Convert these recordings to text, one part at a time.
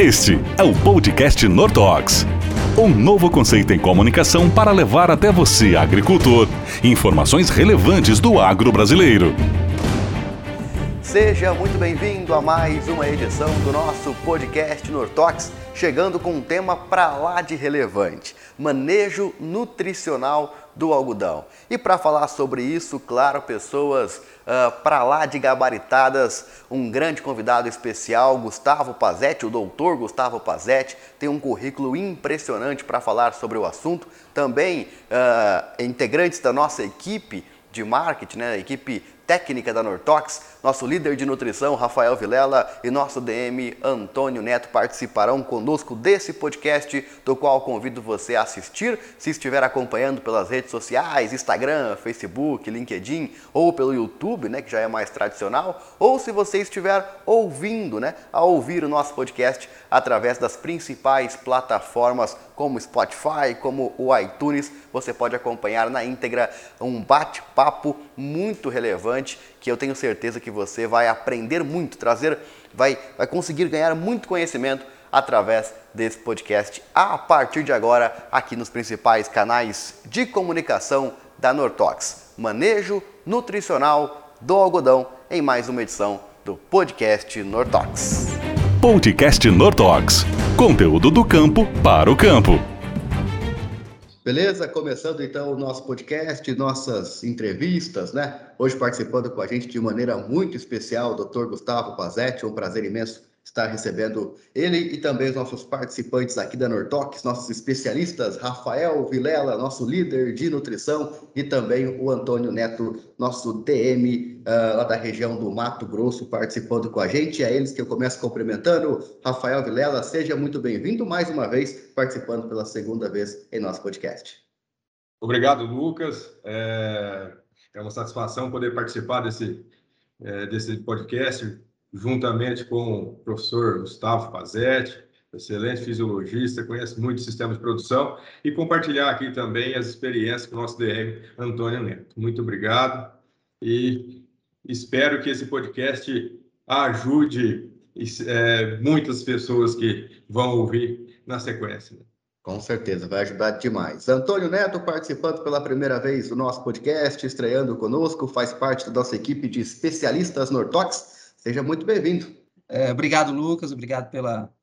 Este é o podcast Nortox. Um novo conceito em comunicação para levar até você, agricultor, informações relevantes do agro brasileiro. Seja muito bem-vindo a mais uma edição do nosso podcast Nortox, chegando com um tema para lá de relevante: manejo nutricional do algodão. E para falar sobre isso, claro, pessoas uh, ah, para lá de gabaritadas, um grande convidado especial, Gustavo Pazetti, o doutor Gustavo Pazetti, tem um currículo impressionante para falar sobre o assunto. Também uh, integrantes da nossa equipe de marketing, né, equipe técnica da Nortox, nosso líder de nutrição, Rafael Vilela, e nosso DM, Antônio Neto, participarão conosco desse podcast, do qual convido você a assistir, se estiver acompanhando pelas redes sociais, Instagram, Facebook, LinkedIn, ou pelo YouTube, né, que já é mais tradicional, ou se você estiver ouvindo, né, a ouvir o nosso podcast através das principais plataformas como Spotify, como o iTunes, você pode acompanhar na íntegra um bate-papo muito relevante que eu tenho certeza que você vai aprender muito, trazer, vai, vai conseguir ganhar muito conhecimento através desse podcast a partir de agora aqui nos principais canais de comunicação da Nortox. Manejo nutricional do algodão em mais uma edição do podcast Nortox. Podcast Nortox. Conteúdo do campo para o campo. Beleza? Começando então o nosso podcast, nossas entrevistas, né? Hoje participando com a gente de maneira muito especial o Dr. Gustavo Pazetti, um prazer imenso estar recebendo ele e também os nossos participantes aqui da Nortox, nossos especialistas, Rafael Vilela, nosso líder de nutrição, e também o Antônio Neto, nosso DM uh, ah, lá da região do Mato Grosso, participando com a gente. É eles que eu começo cumprimentando. Rafael Vilela, seja muito bem-vindo mais uma vez, participando pela segunda vez em nosso podcast. Obrigado, Lucas. É, é uma satisfação poder participar desse, é, desse podcast juntamente com o professor Gustavo Pazetti, excelente fisiologista, conhece muito o sistema de produção, e compartilhar aqui também as experiências com o nosso DM Antônio Neto. Muito obrigado e espero que esse podcast ajude é, muitas pessoas que vão ouvir na sequência. Com certeza, vai ajudar demais. Antônio Neto participando pela primeira vez do nosso podcast, estreando conosco, faz parte da nossa equipe de especialistas Nortox. Seja muito bem-vindo. É, obrigado, Lucas. Obrigado pela,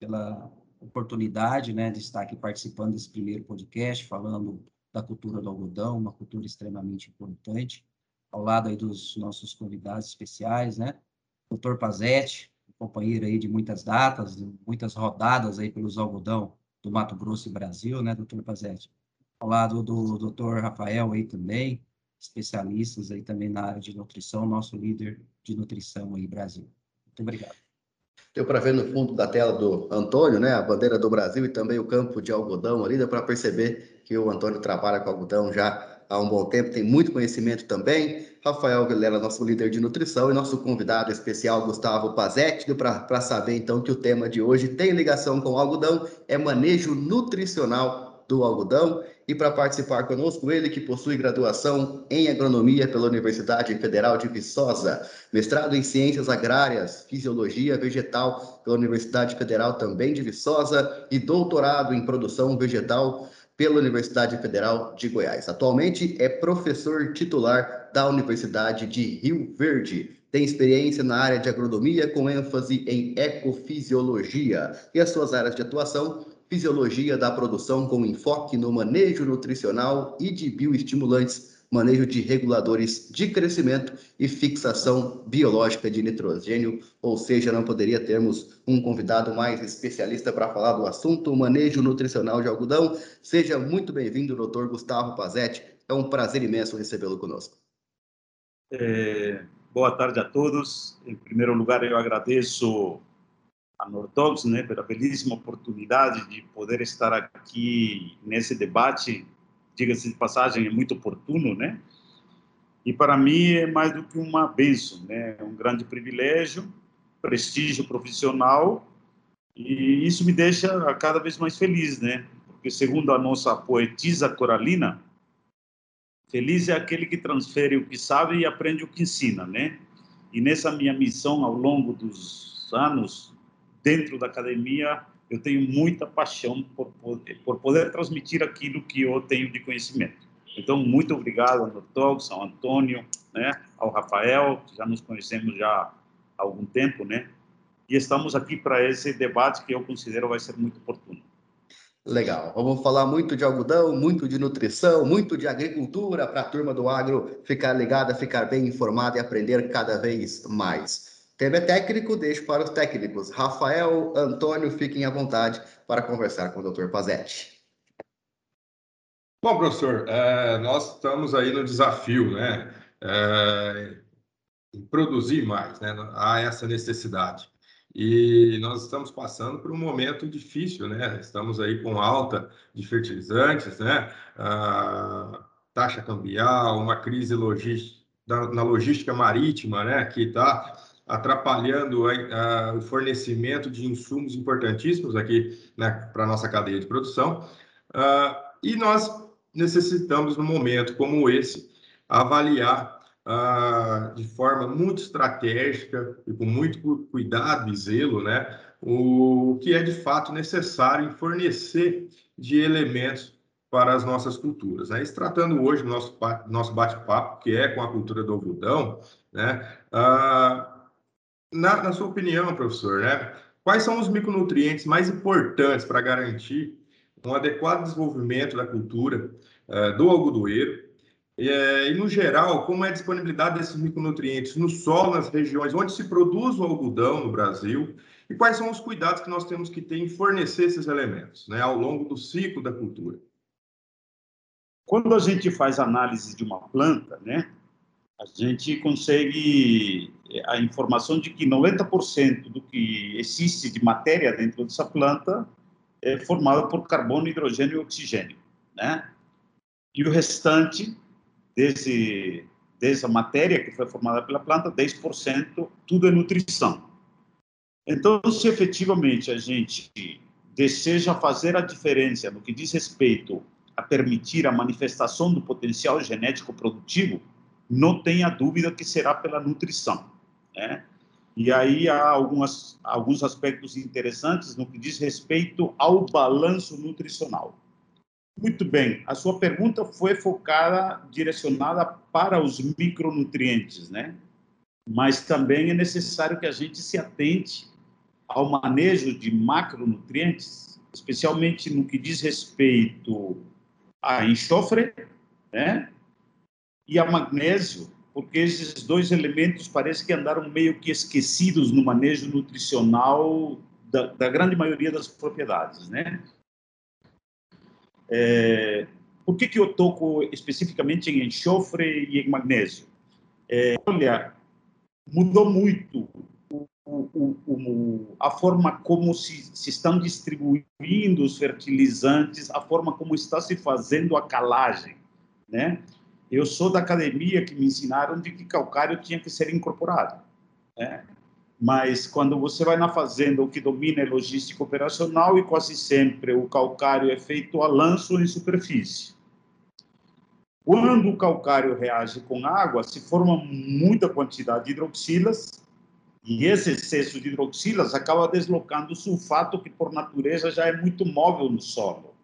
pela oportunidade né, de estar aqui participando desse primeiro podcast, falando da cultura do algodão, uma cultura extremamente importante, ao lado aí dos nossos convidados especiais, né? Doutor Pazetti, companheiro aí de muitas datas, de muitas rodadas aí pelos algodão do Mato Grosso e Brasil, né, doutor Pazetti? Ao lado do doutor Rafael aí também, especialistas aí também na área de nutrição, nosso líder de nutrição aí, Brasil. Muito obrigado. Deu para ver no fundo da tela do Antônio, né, a bandeira do Brasil e também o campo de algodão ali, deu para perceber que o Antônio trabalha com algodão já há um bom tempo, tem muito conhecimento também. Rafael Vilela, nosso líder de nutrição, e nosso convidado especial, Gustavo Pazetti, deu para saber então que o tema de hoje tem ligação com algodão, é manejo nutricional do algodão. E para participar conosco, ele que possui graduação em agronomia pela Universidade Federal de Viçosa, mestrado em ciências agrárias, fisiologia vegetal pela Universidade Federal também de Viçosa e doutorado em produção vegetal pela Universidade Federal de Goiás. Atualmente é professor titular da Universidade de Rio Verde. Tem experiência na área de agronomia com ênfase em ecofisiologia e as suas áreas de atuação fisiologia da produção com enfoque no manejo nutricional e de bioestimulantes, manejo de reguladores de crescimento e fixação biológica de nitrogênio, ou seja, não poderia termos um convidado mais especialista para falar do assunto, manejo nutricional de algodão. Seja muito bem-vindo, doutor Gustavo Pazetti. É um prazer imenso recebê-lo conosco. É, boa tarde a todos. Em primeiro lugar, eu agradeço a Nortox, né, pela belíssima oportunidade de poder estar aqui nesse debate, diga-se de passagem, é muito oportuno, né? E para mim é mais do que uma benção, né? É um grande privilégio, prestígio profissional, e isso me deixa cada vez mais feliz, né? Porque segundo a nossa poetisa Coralina, feliz é aquele que transfere o que sabe e aprende o que ensina, né? E nessa minha missão ao longo dos anos dentro da academia, eu tenho muita paixão por poder, por poder transmitir aquilo que eu tenho de conhecimento. Então, muito obrigado ao Dr. ao Antônio, né, ao Rafael, que já nos conhecemos já há algum tempo, né? E estamos aqui para esse debate que eu considero vai ser muito oportuno. Legal. Vamos falar muito de algodão, muito de nutrição, muito de agricultura para a turma do agro ficar ligada, ficar bem informada e aprender cada vez mais. Tema é técnico, deixo para os técnicos. Rafael, Antônio, fiquem à vontade para conversar com o Dr. Pazetti. Bom, professor, é, nós estamos aí no desafio, né? É, produzir mais, né? Há essa necessidade. E nós estamos passando por um momento difícil, né? Estamos aí com alta de fertilizantes, né? Ah, taxa cambial, uma crise logística, na logística marítima, né? Que está atrapalhando a, a, o fornecimento de insumos importantíssimos aqui né, para a nossa cadeia de produção. Ah, e nós necessitamos, num momento como esse, avaliar ah, de forma muito estratégica e com muito cuidado e zelo, né, o que é de fato necessário em fornecer de elementos para as nossas culturas. Né? se tratando hoje do nosso, nosso bate-papo, que é com a cultura do algodão, né, ah, na, na sua opinião, professor, né, quais são os micronutrientes mais importantes para garantir um adequado desenvolvimento da cultura uh, do algodoeiro é, e, no geral, como é a disponibilidade desses micronutrientes no solo, nas regiões onde se produz o algodão no Brasil, e quais são os cuidados que nós temos que ter em fornecer esses elementos né, ao longo do ciclo da cultura. Quando a gente faz análise de uma planta, né, a gente consegue a informação de que 90% do que existe de matéria dentro dessa planta é formado por carbono, hidrogênio e oxigênio, né? E o restante desse, dessa matéria que foi formada pela planta, 10% tudo é nutrição. Então, se efetivamente a gente deseja fazer a diferença no que diz respeito a permitir a manifestação do potencial genético produtivo, não tenha dúvida que será pela nutrição. Né? E aí há algumas, alguns aspectos interessantes no que diz respeito ao balanço nutricional. Muito bem. A sua pergunta foi focada, direcionada para os micronutrientes, né? Mas também é necessário que a gente se atente ao manejo de macronutrientes, especialmente no que diz respeito a enxofre, né? E a magnésio, porque esses dois elementos parece que andaram meio que esquecidos no manejo nutricional da, da grande maioria das propriedades, né? É, por que, que eu toco especificamente em enxofre e em magnésio? É, olha, mudou muito o, o, o, a forma como se, se, estão distribuindo os fertilizantes, a forma como está se fazendo a calagem, né? Eu sou da academia que me ensinaram de que calcário tinha que ser incorporado, né? mas quando você vai na fazenda, o que domina é logística operacional e quase sempre o calcário é feito a lanço em superfície. Quando o calcário reage com água, se forma muita quantidade de hidroxilas e esse excesso de hidroxilas acaba deslocando o sulfato, que por natureza já é muito móvel no solo.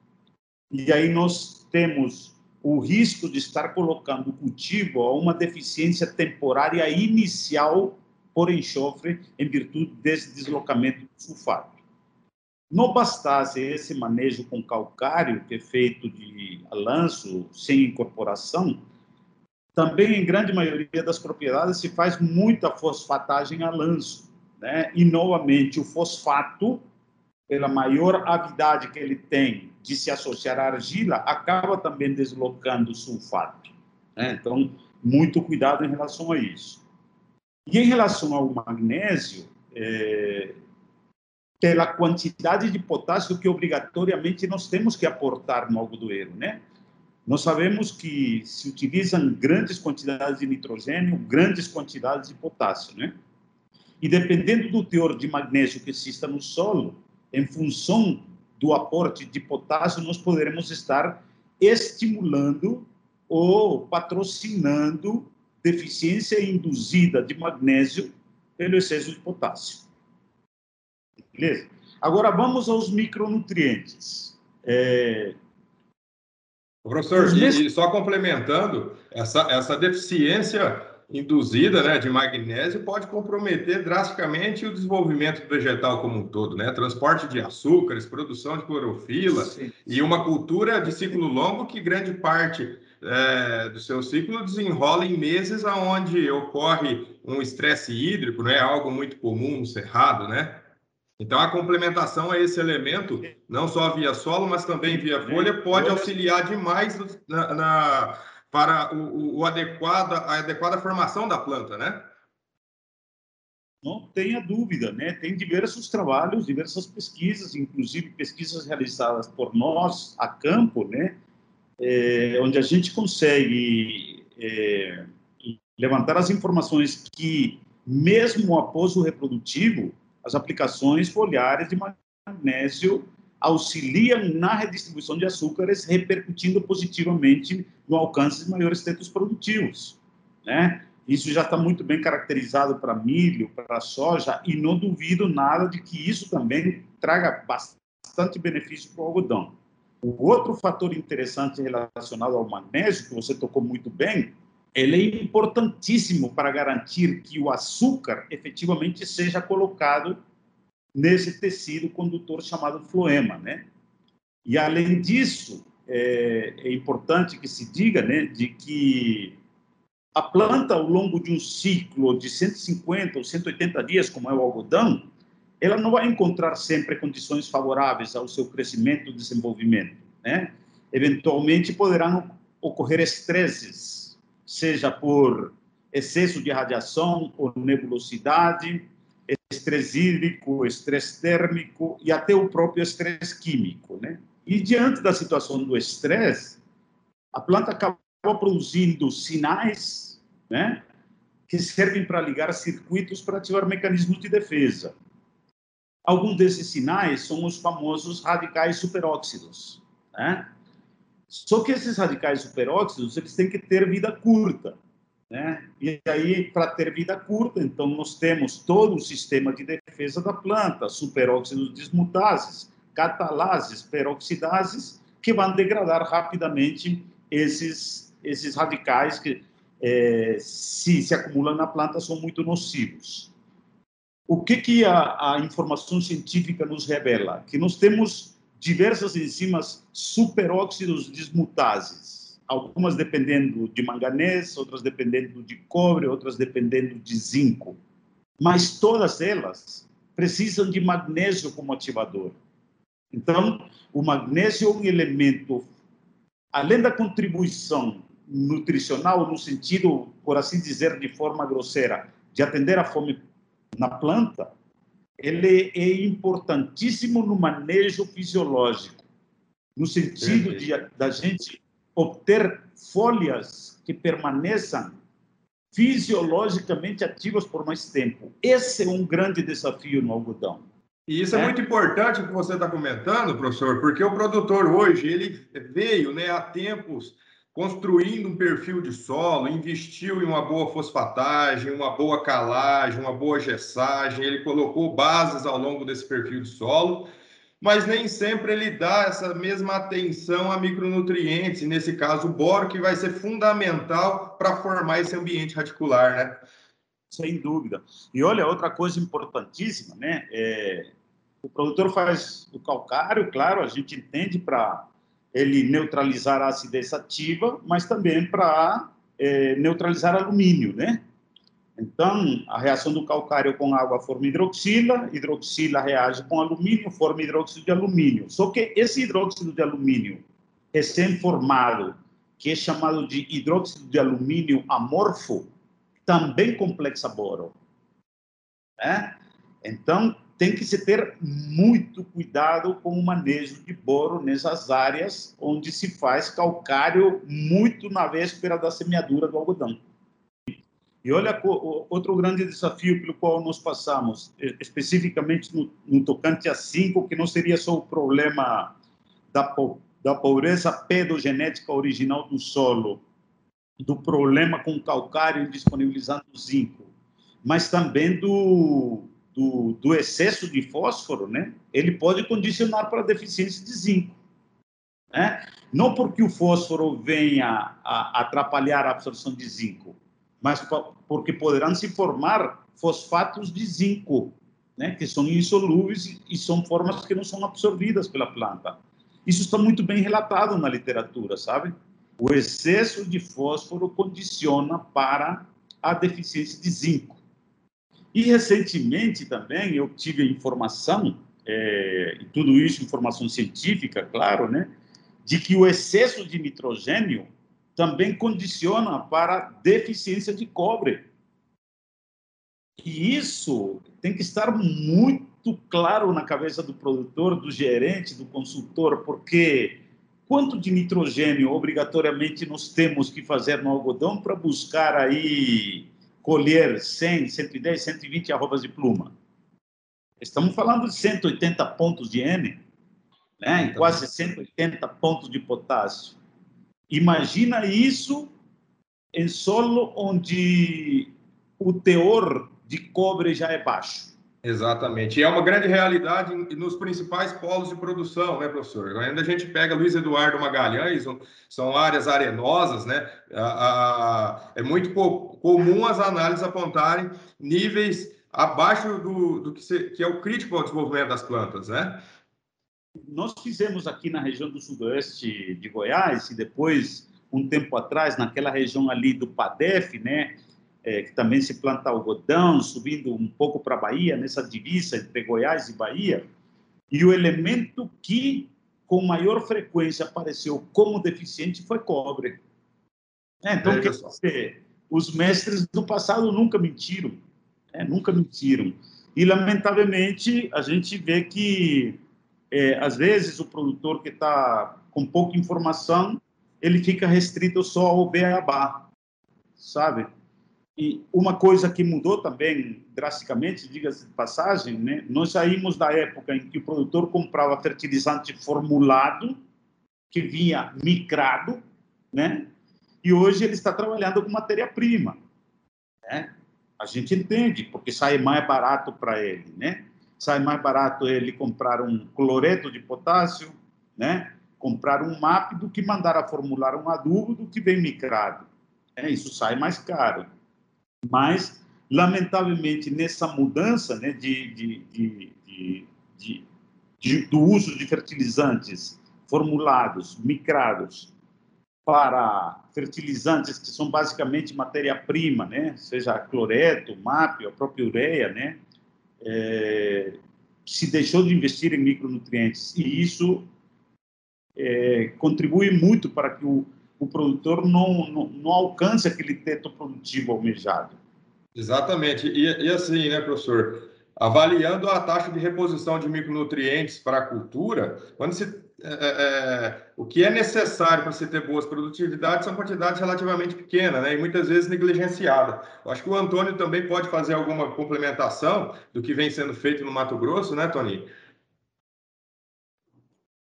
E aí nós temos o risco de estar colocando o cultivo a uma deficiência temporária inicial por enxofre em virtude desse deslocamento do sulfato. Não bastasse esse manejo com calcário, que é feito de lanço, sem incorporação, também em grande maioria das propriedades se faz muita fosfatagem a lanço. Né? E, novamente, o fosfato, pela maior avidade que ele tem de se associar à argila, acaba também deslocando o sulfato. Né? Então, muito cuidado em relação a isso. E em relação ao magnésio, é, pela quantidade de potássio que obrigatoriamente nós temos que aportar no algodoeiro, né? Nós sabemos que se utilizam grandes quantidades de nitrogênio, grandes quantidades de potássio, né? E dependendo do teor de magnésio que exista no solo, em função do aporte de potássio, nós poderemos estar estimulando ou patrocinando deficiência induzida de magnésio pelo excesso de potássio. Beleza? Agora vamos aos micronutrientes. É... Professor, e, e, só complementando, essa, essa deficiência induzida né, de magnésio pode comprometer drasticamente o desenvolvimento vegetal como um todo, né? Transporte de açúcares, produção de clorofila Sim. e uma cultura de ciclo longo que grande parte é, do seu ciclo desenrola em meses aonde ocorre um estresse hídrico, né? Algo muito comum no cerrado, né? Então, a complementação a esse elemento, não só via solo, mas também via folha, pode auxiliar demais na, na para o, o adequada, a adequada formação da planta, né? Não tenha dúvida, né? Tem diversos trabalhos, diversas pesquisas, inclusive pesquisas realizadas por nós a campo, né? É, onde a gente consegue é, levantar as informações que, mesmo após o reprodutivo, as aplicações foliares de magnésio auxiliam na redistribuição de açúcares, repercutindo positivamente no alcance de maiores tetos produtivos, né? Isso já está muito bem caracterizado para milho, para soja, e não duvido nada de que isso também traga bastante benefício para o algodão. O outro fator interessante relacionado ao magnésio, que você tocou muito bem, ele é importantíssimo para garantir que o açúcar efetivamente seja colocado nesse tecido condutor chamado floema, né? E além disso, é, é, importante que se diga, né, de que a planta ao longo de um ciclo de 150 ou 180 dias, como é o algodão, ela não vai encontrar sempre condições favoráveis ao seu crescimento e desenvolvimento, né? Eventualmente poderão ocorrer estresses, seja por excesso de radiação ou nebulosidade, estresse hídrico, estresse térmico e até o próprio estresse químico, né? E diante da situação do estresse, a planta acaba produzindo sinais, né, que servem para ligar circuitos para ativar mecanismos de defesa. Alguns desses sinais são os famosos radicais superóxidos, né? Só que esses radicais superóxidos, eles têm que ter vida curta. Né? E aí, para ter vida curta, então nós temos todo o sistema de defesa da planta, superóxidos dismutases, catalases, peroxidases, que vão degradar rapidamente esses, esses radicais que, é, se se acumulam na planta, são muito nocivos. O que, que a, a informação científica nos revela? Que nós temos diversas enzimas superóxidos dismutases, algumas dependendo de manganês, outras dependendo de cobre, outras dependendo de zinco. Mas todas elas precisam de magnésio como ativador. Então, o magnésio é um elemento, além da contribuição nutricional, no sentido, por assim dizer, de forma grosseira, de atender à fome na planta, ele é importantíssimo no manejo fisiológico, no sentido de da gente obter folhas que permaneçam fisiologicamente ativas por mais tempo. Esse é um grande desafio no algodão. E isso é, é muito importante o que você está comentando, professor, porque o produtor hoje ele veio, né, há tempos construindo um perfil de solo, investiu em uma boa fosfatagem, uma boa calagem, uma boa gessagem, ele colocou bases ao longo desse perfil de solo mas nem sempre ele dá essa mesma atenção a micronutrientes, nesse caso o boro, que vai ser fundamental para formar esse ambiente radicular, né? Sem dúvida. E olha, outra coisa importantíssima, né? É, o produtor faz o calcário, claro, a gente entende para ele neutralizar a acidez ativa, mas também para é, neutralizar alumínio, né? Então, a reação do calcário com água forma hidroxila, hidroxila reage com alumínio, forma hidróxido de alumínio. Só que esse hidróxido de alumínio recém-formado, que é chamado de hidróxido de alumínio amorfo, também complexa boro. Né? Então, tem que se ter muito cuidado com o manejo de boro nessas áreas onde se faz calcário muito na véspera da semeadura do algodão. E olha outro grande desafio pelo qual nós passamos, especificamente no, no tocante a cinco, que não seria só o problema da, da pobreza pedogenética original do solo, do problema com calcário indisponibilizando zinco, mas também do, do, do excesso de fósforo, né, ele pode condicionar para deficiência de zinco. Né? Não porque o fósforo venha a atrapalhar a absorção de zinco, mas porque poderão se formar fosfatos de zinco, né, que são insolúveis e são formas que não são absorvidas pela planta. Isso está muito bem relatado na literatura, sabe? O excesso de fósforo condiciona para a deficiência de zinco. E recentemente também eu tive informação, é, e tudo isso informação científica, claro, né, de que o excesso de nitrogênio também condiciona para deficiência de cobre. E isso tem que estar muito claro na cabeça do produtor, do gerente, do consultor, porque quanto de nitrogênio obrigatoriamente nós temos que fazer no algodão para buscar aí colher 100, 110, 120 arrobas de pluma? Estamos falando de 180 pontos de N, né? quase 180 pontos de potássio. Imagina isso em solo onde o teor de cobre já é baixo. Exatamente. E é uma grande realidade nos principais polos de produção, né, professor? Ainda a gente pega Luiz Eduardo Magalhães, são áreas arenosas, né? é muito comum as análises apontarem níveis abaixo do, do que, se, que é o crítico ao desenvolvimento das plantas, né? Nós fizemos aqui na região do sudoeste de Goiás e depois, um tempo atrás, naquela região ali do PADEF, né? é, que também se planta algodão, subindo um pouco para a Bahia, nessa divisa entre Goiás e Bahia, e o elemento que com maior frequência apareceu como deficiente foi cobre. É, então, quer dizer, os mestres do passado nunca mentiram, é, nunca mentiram. E, lamentavelmente, a gente vê que, é, às vezes, o produtor que está com pouca informação, ele fica restrito só ao beabá, sabe? E uma coisa que mudou também drasticamente, diga-se de passagem, né? nós saímos da época em que o produtor comprava fertilizante formulado, que vinha micrado, né? e hoje ele está trabalhando com matéria-prima. Né? A gente entende, porque sai mais barato para ele. Né? Sai mais barato ele comprar um cloreto de potássio, né? comprar um MAP, do que mandar a formular um adubo do que vem micrado. É, isso sai mais caro. Mas, lamentavelmente, nessa mudança né, de, de, de, de, do uso de fertilizantes formulados, micrados, para fertilizantes que são basicamente matéria-prima, né? seja cloreto, MAP, a própria ureia, né? É, se deixou de investir em micronutrientes. E isso é, contribui muito para que o, o produtor não, não, não alcance aquele teto produtivo almejado. Exatamente. E, e, assim, né, professor? Avaliando a taxa de reposição de micronutrientes para a cultura, quando se, é, é, é o que é necessário para você ter boas produtividades são quantidades relativamente pequenas, né? E muitas vezes negligenciadas. Eu acho que o Antônio também pode fazer alguma complementação do que vem sendo feito no Mato Grosso, né, Tony?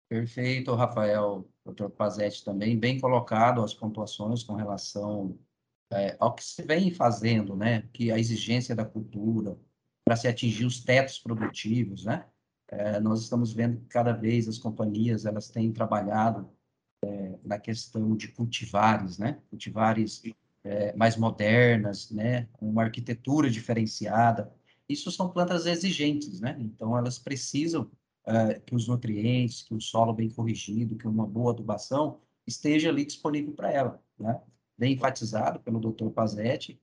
Perfeito, Rafael doutor Pazetti também, bem colocado as pontuações com relação é, ao que se vem fazendo, né? Que a exigência da cultura para se atingir os tetos produtivos, né? É, nós estamos vendo que cada vez as companhias elas têm trabalhado é, na questão de cultivares, né? Cultivares é, mais modernas, né? Uma arquitetura diferenciada. Isso são plantas exigentes, né? Então elas precisam uh, que os nutrientes, que o solo bem corrigido, que uma boa adubação esteja ali disponível para ela, né? Bem enfatizado pelo Dr. Pazetti,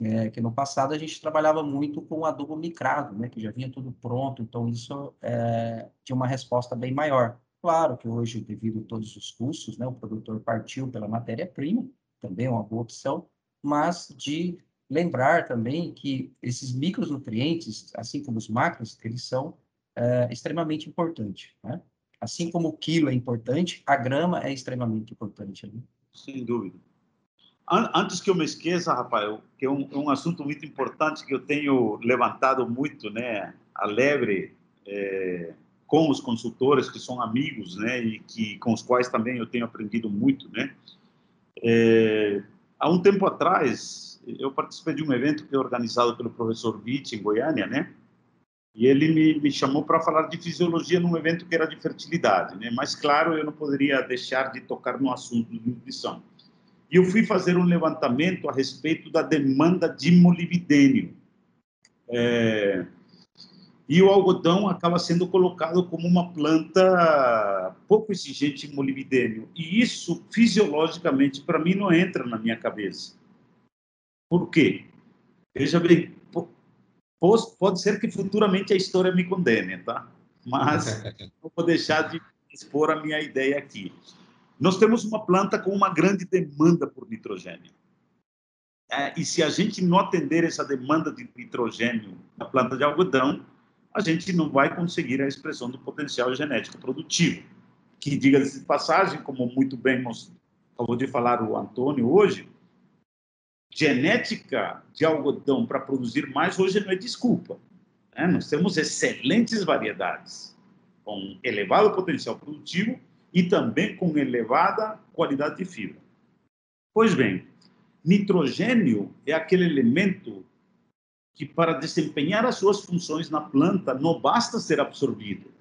é, que no passado a gente trabalhava muito com adubo micrado, né? Que já vinha tudo pronto, então isso é, tinha uma resposta bem maior. Claro que hoje, devido a todos os custos, né, o produtor partiu pela matéria-prima, também é uma boa opção, mas de lembrar também que esses micronutrientes, assim como os macros, eles são é extremamente importante. Né? Assim como o quilo é importante, a grama é extremamente importante. Né? Sem dúvida. Antes que eu me esqueça, Rafael, que é um, um, assunto muito importante que eu tenho levantado muito, né, a lebre é, com os consultores que são amigos, né, e que com os quais também eu tenho aprendido muito, né. É, há um tempo atrás eu participei de um evento que é organizado pelo professor Witt em Goiânia, né, e ele me, me chamou para falar de fisiologia num evento que era de fertilidade, né? Mas claro, eu não poderia deixar de tocar no assunto de nutrição. E eu fui fazer um levantamento a respeito da demanda de molibdênio. É, e o algodão acaba sendo colocado como uma planta pouco exigente em molibdênio. E isso, fisiologicamente, para mim, não entra na minha cabeça. Por quê? Veja bem, pode ser que futuramente a história me condene, tá? Mas não vou deixar de expor a minha ideia aqui. Nós temos uma planta com uma grande demanda por nitrogênio. É, e se a gente não atender essa demanda de nitrogênio na planta de algodão, a gente não vai conseguir a expressão do potencial genético produtivo. Que, diga-se de passagem, como muito bem acabou de falar o Antônio hoje, genética de algodão para produzir mais hoje não é desculpa. Né? Nós temos excelentes variedades, com elevado potencial produtivo e também com elevada qualidade de fibra. Pois bem, nitrogênio é aquele elemento que, para desempenhar as suas funções na planta, não basta ser absorvido.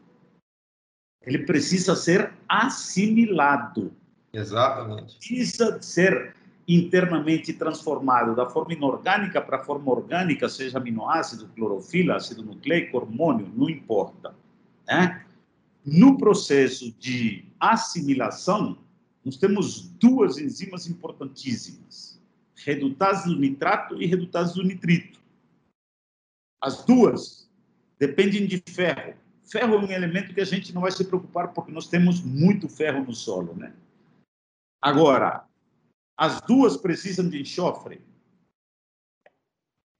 Ele precisa ser assimilado. Exatamente. Precisa ser internamente transformado da forma inorgânica para a forma orgânica, seja aminoácido, clorofila, ácido nucleico, hormônio, não importa. Né? No processo de assimilação, nós temos duas enzimas importantíssimas: redutase do nitrato e redutase do nitrito. As duas dependem de ferro. Ferro é um elemento que a gente não vai se preocupar porque nós temos muito ferro no solo, né? Agora, as duas precisam de enxofre.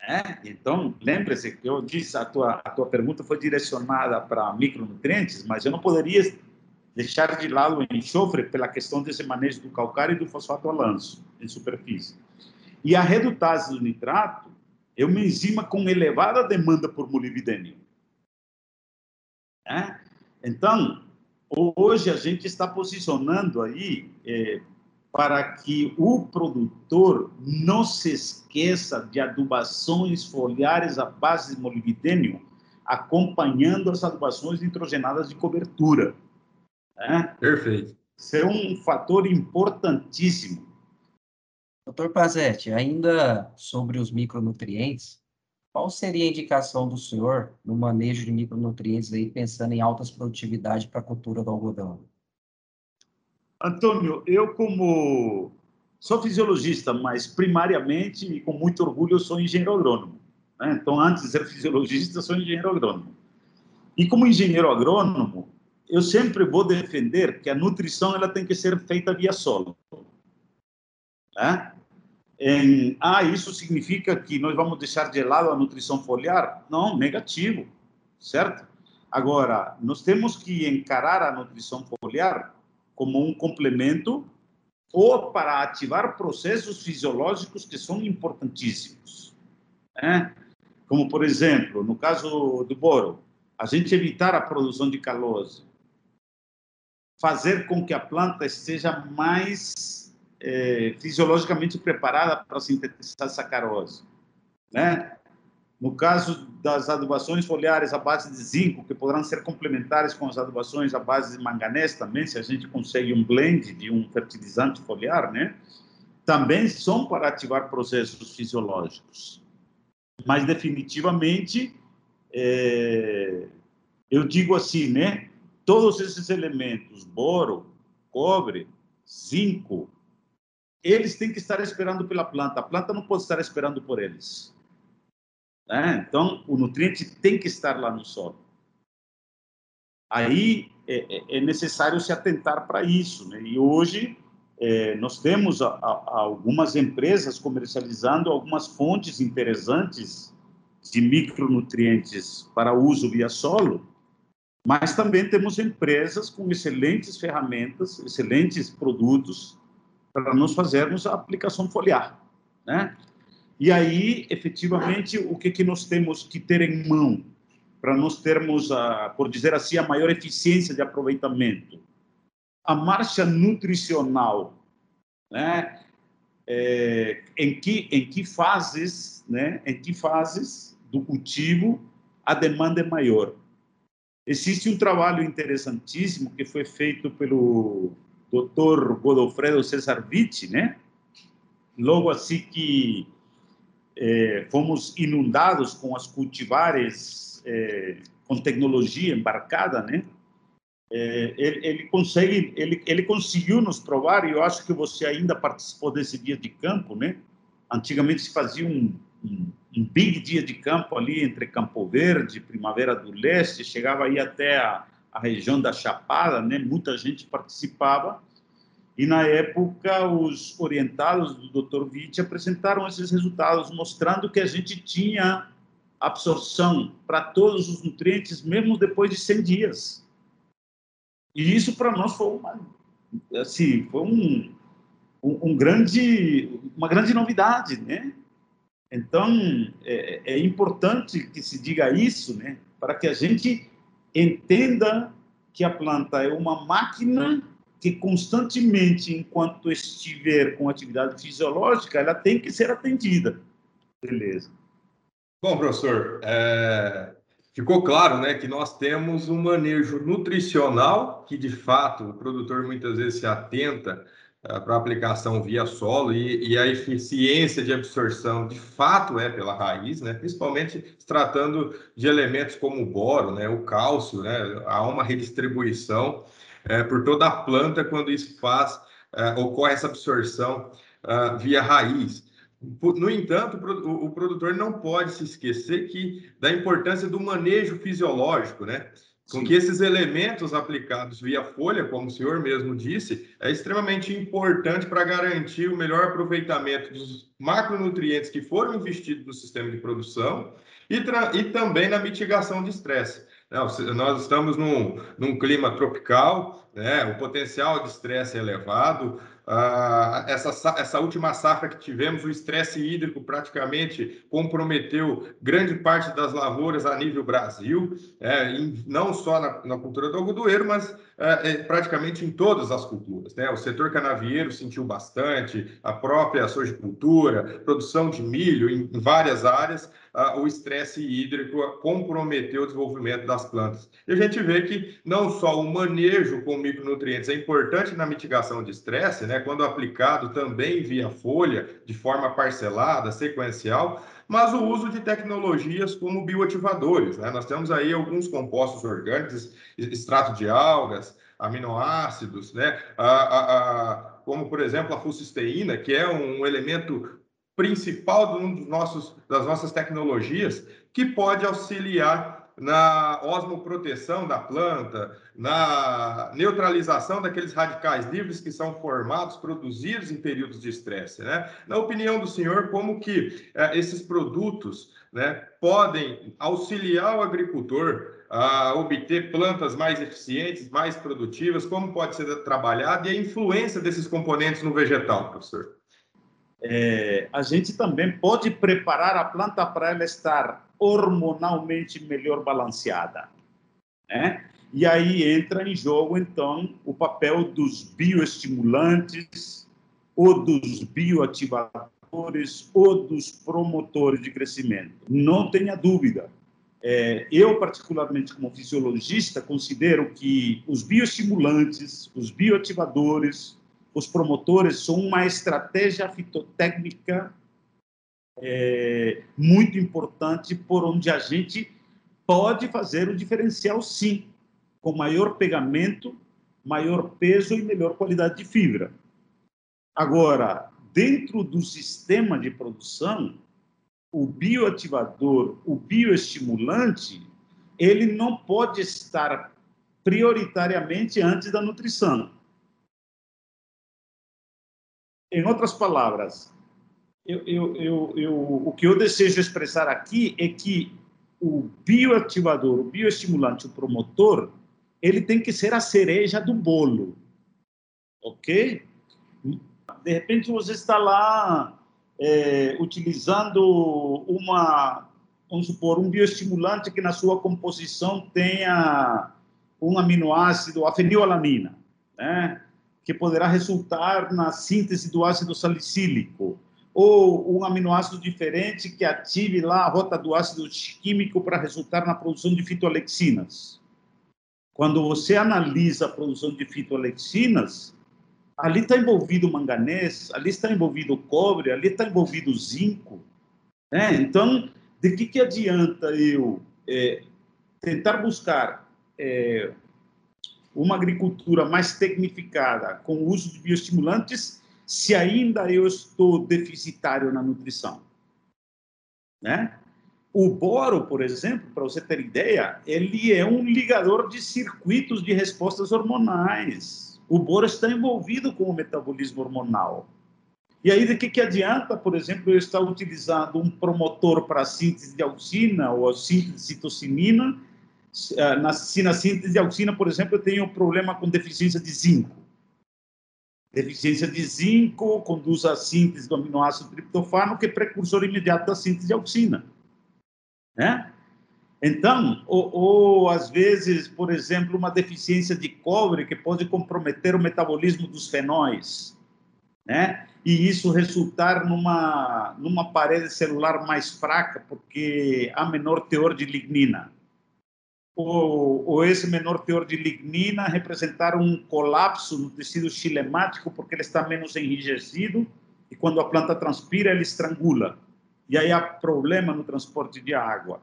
É? Então, lembre-se que eu disse, a tua, a tua pergunta foi direcionada para micronutrientes, mas eu não poderia deixar de lado o enxofre pela questão desse manejo do calcário e do fosfato alanço em superfície. E a redutase do nitrato é uma enzima com elevada demanda por molibdênio. É? Então, hoje a gente está posicionando aí é, para que o produtor não se esqueça de adubações foliares à base de molibdênio, acompanhando as adubações nitrogenadas de cobertura. Né? Perfeito. Isso é um fator importantíssimo. Doutor Pazetti, ainda sobre os micronutrientes, qual seria a indicação do senhor no manejo de micronutrientes aí, pensando em altas produtividades para a cultura do algodão? Antônio, eu como sou fisiologista, mas primariamente e com muito orgulho eu sou engenheiro agrônomo. Né? Então, antes de ser fisiologista, sou engenheiro agrônomo. E como engenheiro agrônomo, eu sempre vou defender que a nutrição ela tem que ser feita via solo. Né? Em, ah, isso significa que nós vamos deixar de lado a nutrição foliar? Não, negativo, certo? Agora, nós temos que encarar a nutrição foliar como um complemento ou para ativar processos fisiológicos que são importantíssimos. Né? Como, por exemplo, no caso do boro, a gente evitar a produção de calose, fazer com que a planta esteja mais é, fisiologicamente preparada para sintetizar sacarose, né? No caso das adubações foliares à base de zinco, que poderão ser complementares com as adubações à base de manganês também, se a gente consegue um blend de um fertilizante foliar, né? Também são para ativar processos fisiológicos. Mas definitivamente, é, eu digo assim, né? Todos esses elementos, boro, cobre, zinco, eles têm que estar esperando pela planta. A planta não pode estar esperando por eles. Né? Então, o nutriente tem que estar lá no solo. Aí é, é, é necessário se atentar para isso. Né? E hoje é, nós temos a, a, algumas empresas comercializando algumas fontes interessantes de micronutrientes para uso via solo, mas também temos empresas com excelentes ferramentas, excelentes produtos para nós fazermos a aplicação foliar, né? E aí, efetivamente, o que, que nós temos que ter em mão para nós termos, a, por dizer assim, a maior eficiência de aproveitamento? A marcha nutricional, né? É, em que em que fases, né? Em que fases do cultivo a demanda é maior. Existe um trabalho interessantíssimo que foi feito pelo Dr. Godofredo Cesar Vitti, né? Logo assim que eh, fomos inundados com as cultivares eh, com tecnologia embarcada, né? É, ele, ele, consegue, ele, ele conseguiu nos provar, e eu acho que você ainda participou desse dia de campo, né? Antigamente se fazia um, um, um big dia de campo ali entre Campo Verde, Primavera do Leste, chegava aí até a, a região da Chapada, né? Muita gente participava. E na época, os orientados do Dr. Witt apresentaram esses resultados, mostrando que a gente tinha absorção para todos os nutrientes, mesmo depois de 100 dias. E isso para nós foi uma, assim, foi um, um, um, grande, uma grande novidade, né? Então é, é importante que se diga isso, né? Para que a gente entenda que a planta é uma máquina que constantemente, enquanto estiver com atividade fisiológica, ela tem que ser atendida. Beleza. Bom, professor, é, ficou claro né, que nós temos um manejo nutricional, que de fato o produtor muitas vezes se atenta é, para aplicação via solo e, e, a eficiência de absorção de fato é pela raiz, né, principalmente se tratando de elementos como o boro, né, o cálcio, né, há uma redistribuição é, por toda a planta quando isso faz, é, ocorre essa absorção uh, via raiz. No entanto, o produtor não pode se esquecer que da importância do manejo fisiológico, né? Com Sim. que esses elementos aplicados via folha, como o senhor mesmo disse, é extremamente importante para garantir o melhor aproveitamento dos macronutrientes que foram investidos no sistema de produção e, e também na mitigação de estresse. Nós estamos num, num clima tropical, né? o potencial de estresse é elevado, Uh, essa, essa última safra que tivemos, o estresse hídrico praticamente comprometeu grande parte das lavouras a nível Brasil, é, em, não só na, na, cultura do algodoeiro, mas é, é, praticamente em todas as culturas. Né? O setor canavieiro sentiu bastante, a própria sojicultura, produção de milho em, em várias áreas, uh, o estresse hídrico comprometeu o desenvolvimento das plantas. E a gente vê que não só o manejo com micronutrientes é importante na mitigação de estresse, né, quando aplicado também via folha, de forma parcelada, sequencial, mas o uso de tecnologias como bioativadores. Né? Nós temos aí alguns compostos orgânicos, extrato de algas, aminoácidos, né? A, a, a, como, por exemplo, a fucisteína, que é um elemento principal de um dos nossos, das nossas tecnologias, que pode auxiliar na osmoproteção da planta, na neutralização daqueles radicais livres que são formados, produzidos em períodos de estresse. Né? Na opinião do senhor, como que eh, esses produtos né, podem auxiliar o agricultor a obter plantas mais eficientes, mais produtivas, como pode ser trabalhado e a influência desses componentes no vegetal, professor? É, a gente também pode preparar a planta para ela estar hormonalmente melhor balanceada. Né? E aí entra em jogo, então, o papel dos bioestimulantes, ou dos bioativadores, ou dos promotores de crescimento. Não tenha dúvida. É, eu, particularmente, como fisiologista, considero que os bioestimulantes, os bioativadores, os promotores são uma estratégia fitotécnica é, muito importante por onde a gente pode fazer o diferencial, sim, com maior pegamento, maior peso e melhor qualidade de fibra. Agora, dentro do sistema de produção, o bioativador, o bioestimulante, ele não pode estar prioritariamente antes da nutrição. Em outras palavras, eu, eu, eu, o que eu desejo expressar aqui é que o bioativador, o bioestimulante, o promotor, ele tem que ser a cereja do bolo, ok? De repente você está lá é, utilizando uma, vamos supor, um bioestimulante que na sua composição tenha um aminoácido, a fenilalanina, né? Que poderá resultar na síntese do ácido salicílico. ou um aminoácido diferente que ative lá a rota do ácido químico para resultar na produção de fitoalexinas. Quando você analisa a produção de fitoalexinas, ali está envolvido manganês, ali está envolvido cobre, ali está envolvido zinco. Né? Então, de que, que adianta eu é, tentar buscar é, uma agricultura mais tecnificada com o uso de bioestimulantes se ainda eu estou deficitário na nutrição? Né? O boro, por exemplo, para você ter ideia, ele é um ligador de circuitos de respostas hormonais. O boro está envolvido com o metabolismo hormonal. E aí, de que, que adianta, por exemplo, eu estar utilizando um promotor para síntese de auxina ou síntese de citocinina, na, se na síntese de auxina, por exemplo, eu tenho um problema com deficiência de zinco. Deficiência de zinco conduz à síntese do aminoácido triptofano, que é precursor imediato da síntese de auxina né? Então, ou, ou, às vezes, por exemplo, uma deficiência de cobre que pode comprometer o metabolismo dos fenóis, né? E isso resultar numa numa parede celular mais fraca porque há menor teor de lignina. Ou, esse menor teor de lignina representar um colapso no tecido xilemático porque ele está menos enrijecido e quando a planta transpira ele estrangula e aí há problema no transporte de água.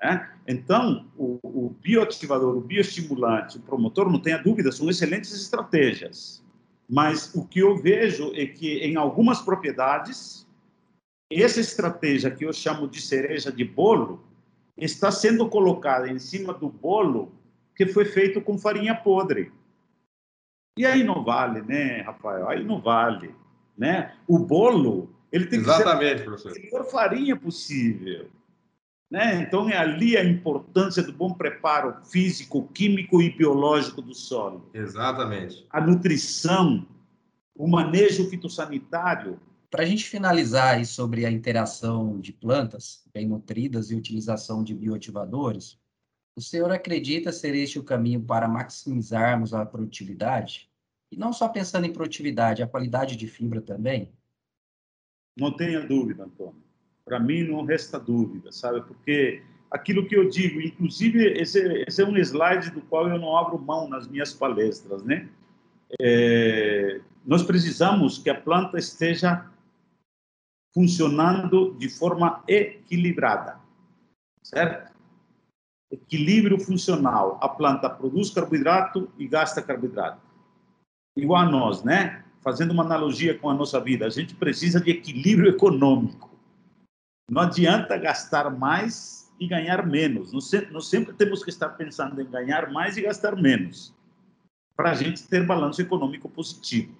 Né? Então, o, o bioativador, o bioestimulante, o promotor, não tenha dúvida, são excelentes estratégias. Mas o que eu vejo é que, em algumas propriedades, essa estratégia que eu chamo de cereja de bolo está sendo colocada em cima do bolo que foi feito com farinha podre. E aí não vale, né, Rafael? Aí não vale, né? O bolo ele tem Exatamente, que ser a melhor farinha possível. Né? Então, é ali a importância do bom preparo físico, químico e biológico do solo. Exatamente. A nutrição, o manejo fitossanitário. Para a gente finalizar aí sobre a interação de plantas bem nutridas e utilização de bioativadores, o senhor acredita ser este o caminho para maximizarmos a produtividade? E não só pensando em produtividade, a qualidade de fibra também? Não tenha dúvida, Antônio. Para mim não resta dúvida, sabe? Porque aquilo que eu digo, inclusive esse, esse, é um slide do qual eu não abro mão nas minhas palestras, né? É, nós precisamos que a planta esteja funcionando de forma equilibrada, certo? Equilíbrio funcional. A planta produz carboidrato e gasta carboidrato. Igual a nós, né? fazendo uma analogia com a nossa vida, a gente precisa de equilíbrio econômico. Não adianta gastar mais e ganhar menos. Nós sempre temos que estar pensando em ganhar mais e gastar menos, para a gente ter balanço econômico positivo.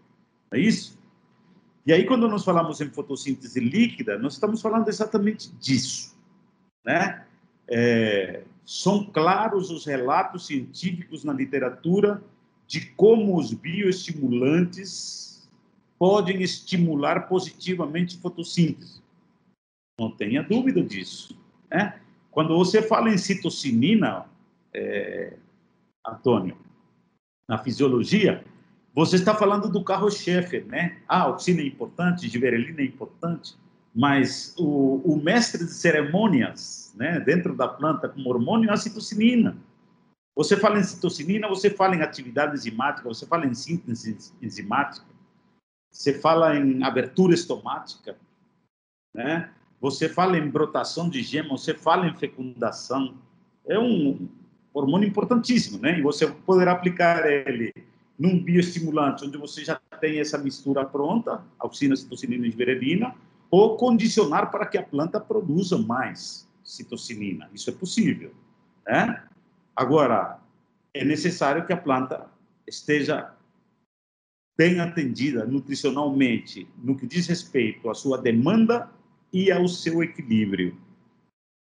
É isso? E aí, quando nós falamos em fotossíntese líquida, nós estamos falando exatamente disso. Né? É, são claros os relatos científicos na literatura de como os bioestimulantes podem estimular positivamente fotossíntese. Não tenha dúvida disso. Né? Quando você fala em citocinina, é, Antônio, na fisiologia, você está falando do carro-chefe, né? Ah, oxina é importante, giberelina é importante, mas o, o, mestre de cerimônias, né, dentro da planta como hormônio é a citocinina. Você fala em citocinina, você fala em atividade enzimática, você fala em síntese enzimática, você fala em abertura estomática, né? Você fala em brotação de gema, você fala em fecundação. É um hormônio importantíssimo, né? E você poderá aplicar ele num bioestimulante, onde você já tem essa mistura pronta, auxina, citocinina e giberelina, ou condicionar para que a planta produza mais citocinina. Isso é possível, né? Agora, é necessário que a planta esteja bem atendida nutricionalmente no que diz respeito à sua demanda e ao seu equilíbrio.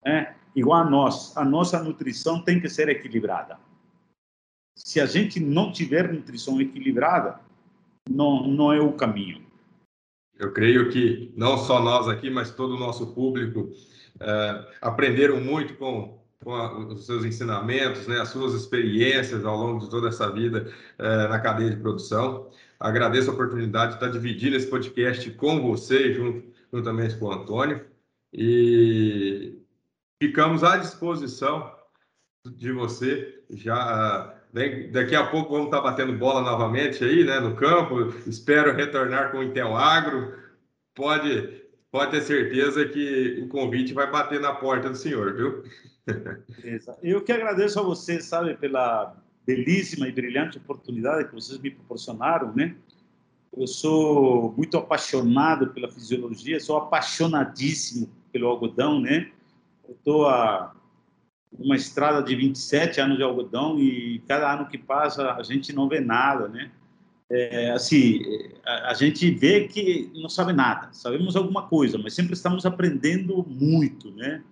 É, igual a nós, a nossa nutrição tem que ser equilibrada. Se a gente não tiver nutrição equilibrada, não, não é o caminho. Eu creio que não só nós aqui, mas todo o nosso público é, aprenderam muito com com a, os seus ensinamentos, né, as suas experiências ao longo de toda essa vida é, na cadeia de produção. Agradeço a oportunidade de estar dividindo esse podcast com você, junto juntamente com o Antônio, e ficamos à disposição de você. Já daqui a pouco vamos estar batendo bola novamente aí, né, no campo. Espero retornar com o Intel Agro. Pode, pode ter certeza que o convite vai bater na porta do senhor, viu? Eu que agradeço a você, sabe, pela belíssima e brilhante oportunidade que vocês me proporcionaram, né? Eu sou muito apaixonado pela fisiologia, sou apaixonadíssimo pelo algodão, né? Eu estou a uma estrada de 27 anos de algodão e cada ano que passa a gente não vê nada, né? É, assim, a, a, gente vê que não sabe nada, sabemos alguma coisa, mas sempre estamos aprendendo muito, né?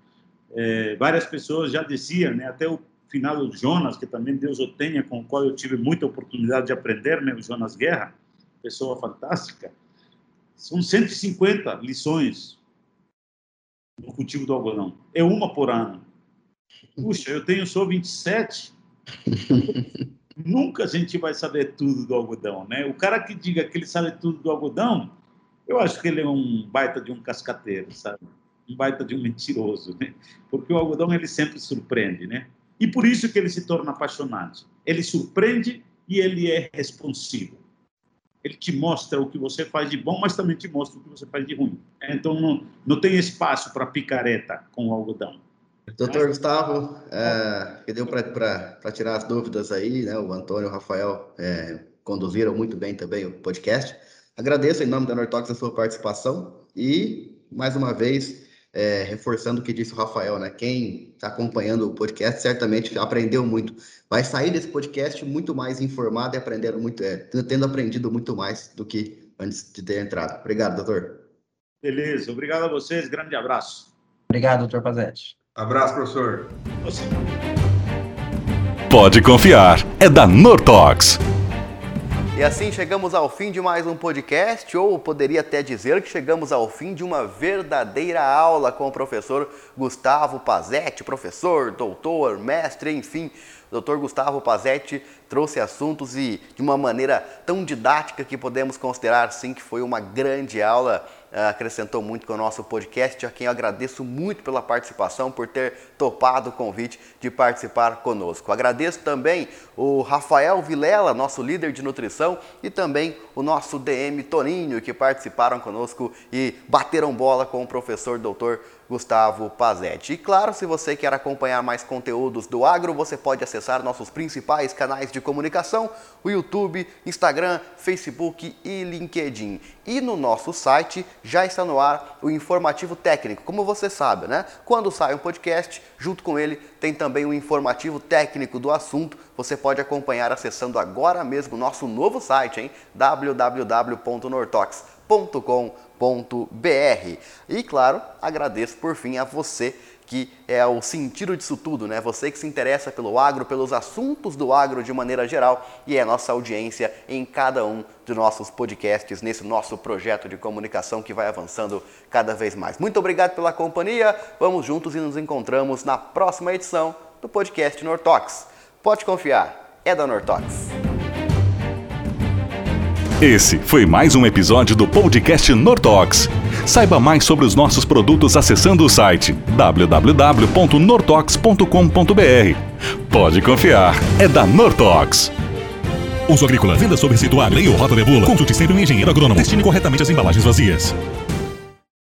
É, várias pessoas já diziam, né? Até o final do Jonas, que também Deus o tenha, com o qual eu tive muita oportunidade de aprender, né? O Jonas Guerra, pessoa fantástica. São 150 lições no cultivo do algodão. É uma por ano. Puxa, eu tenho só 27. Nunca a gente vai saber tudo do algodão, né? O cara que diga que ele sabe tudo do algodão, eu acho que ele é um baita de um cascateiro, sabe? Um baita de um mentiroso, né? Porque o algodão ele sempre surpreende, né? E por isso que ele se torna apaixonante. Ele surpreende e ele é responsivo. Ele te mostra o que você faz de bom, mas também te mostra o que você faz de ruim. Então não, não tem espaço para picareta com o algodão. Doutor Gustavo, é, que deu para tirar as dúvidas aí, né? O Antônio e o Rafael é, conduziram muito bem também o podcast. Agradeço em nome da Nortox a sua participação e, mais uma vez, é, reforçando o que disse o Rafael, né? Quem está acompanhando o podcast certamente aprendeu muito. Vai sair desse podcast muito mais informado e aprendendo muito, é, tendo aprendido muito mais do que antes de ter entrado. Obrigado, doutor. Beleza, obrigado a vocês, grande abraço. Obrigado, doutor Pazetti. Abraço, professor. Você. Pode confiar, é da Nortox. E assim chegamos ao fim de mais um podcast, ou poderia até dizer que chegamos ao fim de uma verdadeira aula com o professor Gustavo Pazetti, professor, doutor, mestre, enfim. O doutor Gustavo Pazetti trouxe assuntos e de uma maneira tão didática que podemos considear sim que foi uma grande aula acrescentou muito com o nosso podcast, a quem eu agradeço muito pela participação, por ter topado o convite de participar conosco. Agradeço também o Rafael Vilela, nosso líder de nutrição, e também o nosso DM Toninho, que participaram conosco e bateram bola com o professor doutor Gustavo Pazetti. E claro, se você quer acompanhar mais conteúdos do agro, você pode acessar nossos principais canais de comunicação, o YouTube, Instagram, Facebook e LinkedIn. E no nosso site já está no ar o informativo técnico, como você sabe, né? Quando sai um podcast, junto com ele tem também o um informativo técnico do assunto. Você pode acompanhar acessando agora mesmo nosso novo site, hein? www.nortox.com.br www.cultura.br. E claro, agradeço por fim a você que é o sentido disso tudo, né? Você que se interessa pelo agro, pelos assuntos do agro de maneira geral e é a nossa audiência em cada um de nossos podcasts, nesse nosso projeto de comunicação que vai avançando cada vez mais. Muito obrigado pela companhia, vamos juntos e nos encontramos na próxima edição do podcast Nortox. Pode confiar, é da Nortox. Esse foi mais um episódio do podcast Nortox. Saiba mais sobre os nossos produtos acessando o site www.nortox.com.br. Pode confiar, é da Nortox. Uso agrícola, venda sob receituário, lei rota de bula. Consulte sempre um engenheiro agrônomo. Destine corretamente as embalagens vazias.